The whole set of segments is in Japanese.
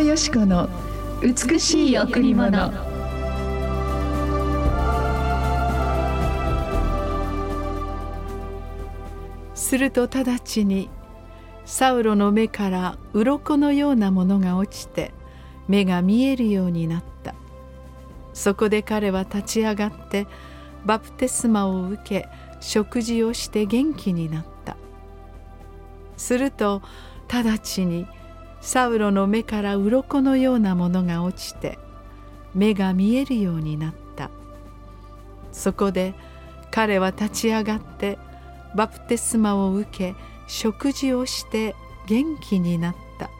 藤よし子の美しい贈り物。すると直ちにサウロの目から鱗のようなものが落ちて目が見えるようになった。そこで彼は立ち上がってバプテスマを受け食事をして元気になった。すると直ちにサウロの目から鱗のようなものが落ちて目が見えるようになった。そこで彼は立ち上がってバプテスマを受け食事をして元気になった。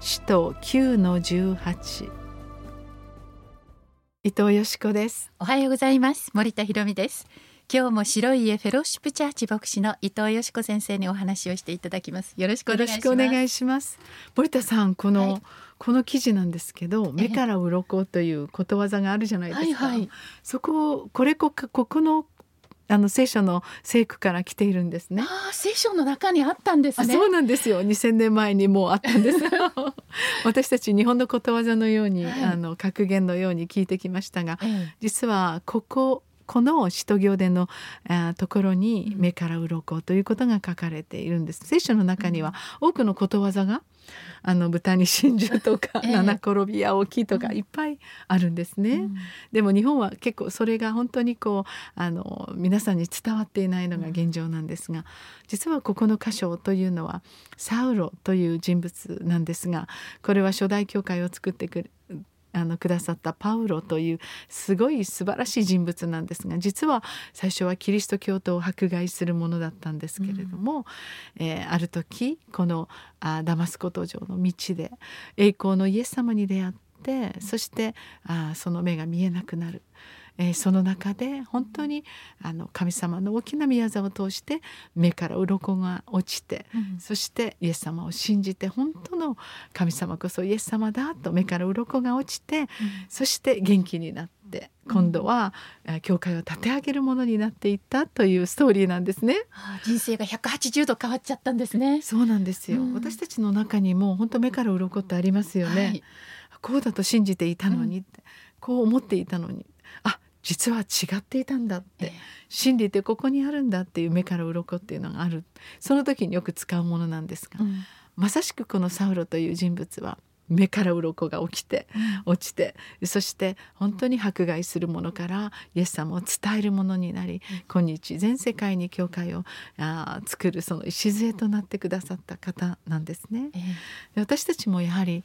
使徒9の18伊藤よし子です。おはようございます。森田博美です。今日も白い家フェローシップチャーチ牧師の伊藤よし子先生にお話をしていただきますよろしくお願いしますよろしくお願いします森田さんこの、はい、この記事なんですけど目から鱗ということわざがあるじゃないですか、はいはい、そここれこここのあの聖書の聖句から来ているんですね。あ聖書の中にあったんですね。そうなんですよ。2000年前にもうあったんです。私たち日本のことわざのように、はい、あの格言のように聞いてきましたが、実はこここの使徒行伝のあところに目から鱗ということが書かれているんです。聖書の中には多くのことわざがあの豚に真珠とか、えー、七転びや起きとかいっぱいあるんですね、うん、でも日本は結構それが本当にこうあの皆さんに伝わっていないのが現状なんですが実はここの箇所というのはサウロという人物なんですがこれは初代教会を作ってくるあのくださったパウロというすごい素晴らしい人物なんですが実は最初はキリスト教徒を迫害するものだったんですけれども、うん、えー、ある時このあダマスコ途上の道で栄光のイエス様に出会ってそしてあその目が見えなくなる。えー、その中で本当にあの神様の大きな宮沢を通して目から鱗が落ちて、うん、そしてイエス様を信じて本当の神様こそイエス様だと目から鱗が落ちて、うん、そして元気になって。今度は、うん、教会を立て上げるものになっていったというストーリーなんですね。人生が180度変わっちゃったんですね。そうなんですよ。私たちの中にも本当目から鱗ってありますよね。はい、こうだと信じていたのに、こう思っていたのに、あ実は違っていたんだって、えー、真理ってここにあるんだっていう目から鱗っていうのがある。その時によく使うものなんですが、うん、まさしくこのサウロという人物は目から鱗が起きて落ちてそして本当に迫害するものからイエス様を伝えるものになり、うん、今日全世界に教会をあ作るその礎となってくださった方なんですね。えー、私たちもやはり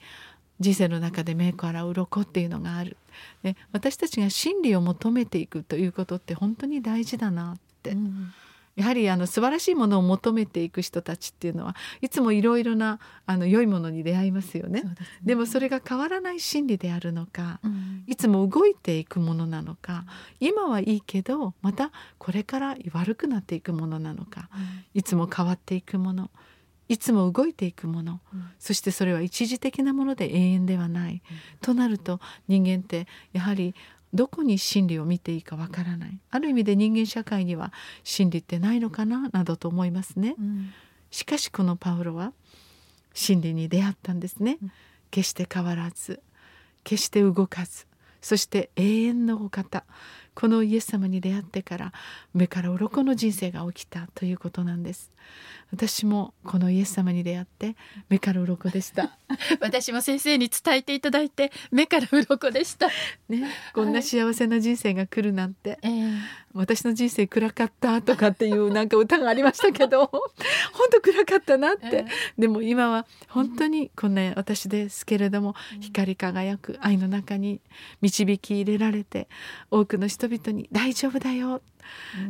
人生の中で目から鱗っていうのがある。で私たちが真理を求めていくということって本当に大事だなって、うん、やはりあの素晴らしいものを求めていく人たちっていうのはいつもいろいろなあの良いものに出会いますよね。でね。でもそれが変わらない真理であるのか、うん、いつも動いていくものなのか今はいいけどまたこれから悪くなっていくものなのか、うん、いつも変わっていくもの。いつも動いていくもの、うん、そしてそれは一時的なもので永遠ではない、うん、となると人間ってやはりどこに真理を見ていいかわからない。ある意味で人間社会には真理ってないのかな？などと思いますね、うん、しかしこのパウロは真理に出会ったんですね、決して変わらず決して動かずそして永遠のお方このイエス様に出会ってから目から鱗の人生が起きたということなんです。私もこのイエス様に出会って目から鱗でした。私も先生に伝えていただいて目から鱗でした。ねこんな幸せな人生が来るなんて、はい、私の人生暗かったとかっていうなんか歌がありましたけど本当 暗かったなって、えー、でも今は本当にこんな私ですけれども、うん、光り輝く愛の中に導き入れられて多くの人々に「大丈夫だよ」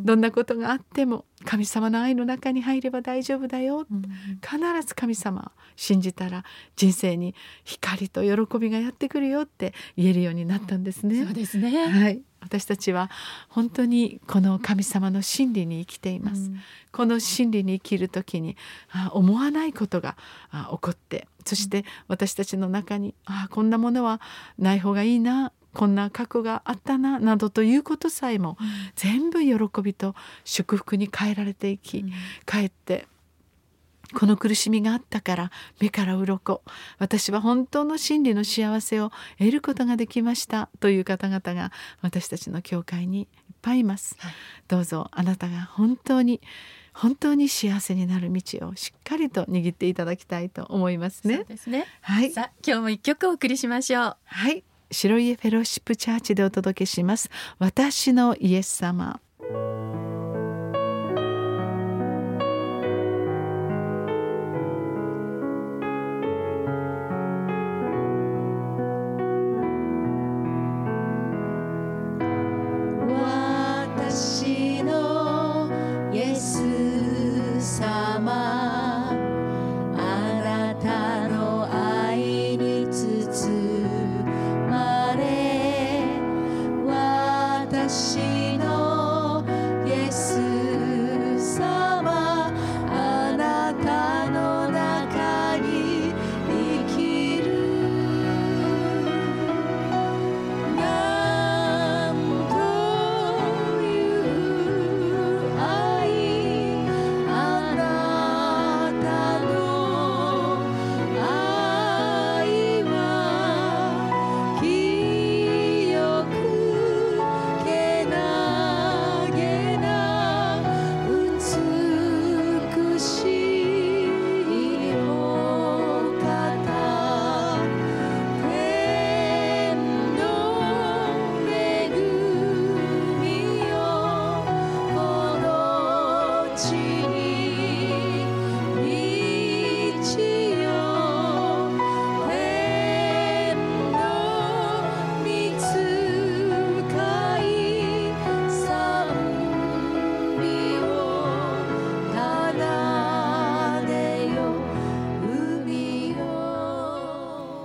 どんなことがあっても神様の愛の中に入れば大丈夫だよ、うん、必ず神様信じたら人生に光と喜びがやってくるよって言えるようになったんですね。そうですね、はい、私たちは本当にこの神様の真理に生きています。うん、この真理に生きる時にあ思わないことがあ起こってそして私たちの中にあこんなものはない方がいいなこんな過去があったななどということさえも、全部喜びと祝福に変えられていき、うん、かえってこの苦しみがあったから目から鱗。私は本当の真理の幸せを得ることができましたという方々が私たちの教会にいっぱいいます、はい。どうぞあなたが本当に本当に幸せになる道をしっかりと握っていただきたいと思いますそうねですね。はい。さあ今日も一曲お送りしましょう。はい。白家フェローシップチャーチでお届けします。私のイエス様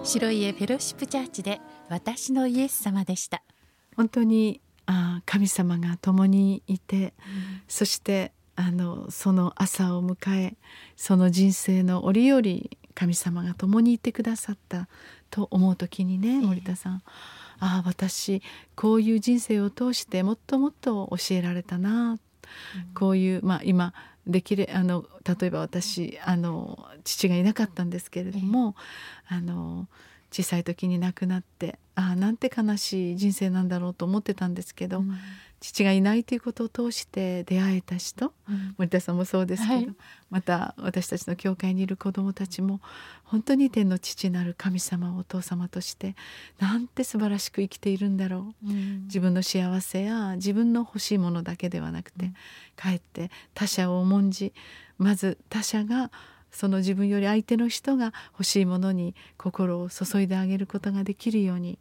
白家フェローシップチャーチで私のイエス様でした。本当にあー神様が共にいて、そしてあのその朝を迎えその人生の折々神様が共にいてくださったと思う時にね森田さん、ああ私こういう人生を通してもっともっと教えられたな、こういうまあ今できるあの例えば私あの父がいなかったんですけれども、あの小さい時に亡くなってああなんて悲しい人生なんだろうと思ってたんですけど、父がいないということを通して出会えた人森田さんもそうですけど、はい。また私たちの教会にいる子どもたちも本当に天の父なる神様をお父様としてなんて素晴らしく生きているんだろう。自分の幸せや自分の欲しいものだけではなくて、かえって他者を重んじまず他者がその自分より相手の人が欲しいものに心を注いであげることができるように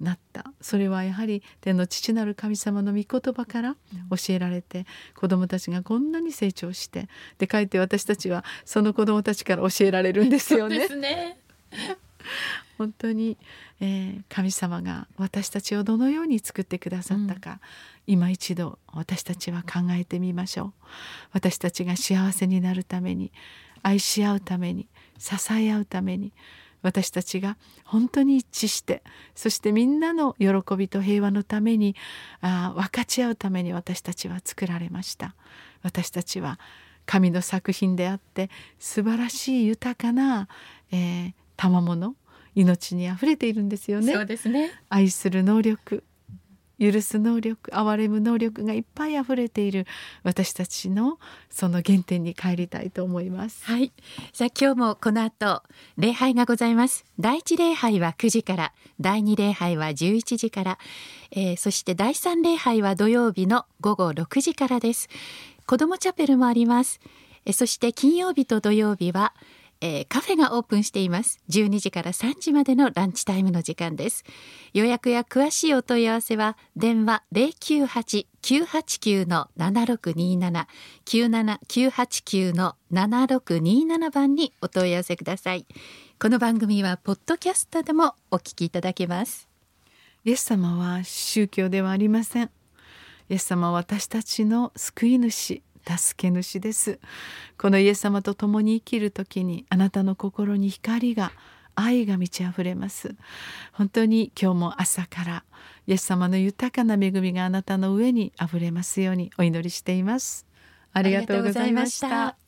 なったそれはやはり天の父なる神様の御言葉から教えられて、子どもたちがこんなに成長してでかえって私たちはその子どもたちから教えられるんですよね。すね。本当に、えー神様が私たちをどのように作ってくださったか、今一度私たちは考えてみましょう私たちが幸せになるために愛し合うために支え合うために私たちが本当に一致してそしてみんなの喜びと平和のためにあー分かち合うために私たちは作られました私たちは神の作品であって素晴らしい豊かな、えー賜物命にあふれているんですよねそうですね。愛する能力許す能力憐れむ能力がいっぱいあふれている私たちのその原点に帰りたいと思います。はい。さあ今日もこの後礼拝がございます。第一礼拝は9時から、第二礼拝は11時から、えーそして第三礼拝は土曜日の午後6時からです。子どもチャペルもあります。えーそして金曜日と土曜日は、えーカフェがオープンしています。12時から3時までのランチタイムの時間です。予約や詳しいお問い合わせは電話098-989の7627 97989の7627番にお問い合わせください。この番組はポッドキャストでもお聞きいただけます。イエス様は宗教ではありません。イエス様は私たちの救い主、助け主です。このイエス様と共に生きる時にあなたの心に光が愛が満ち溢れます。本当に今日も朝からイエス様の豊かな恵みがあなたの上に溢れますようにお祈りしています。ありがとうございました。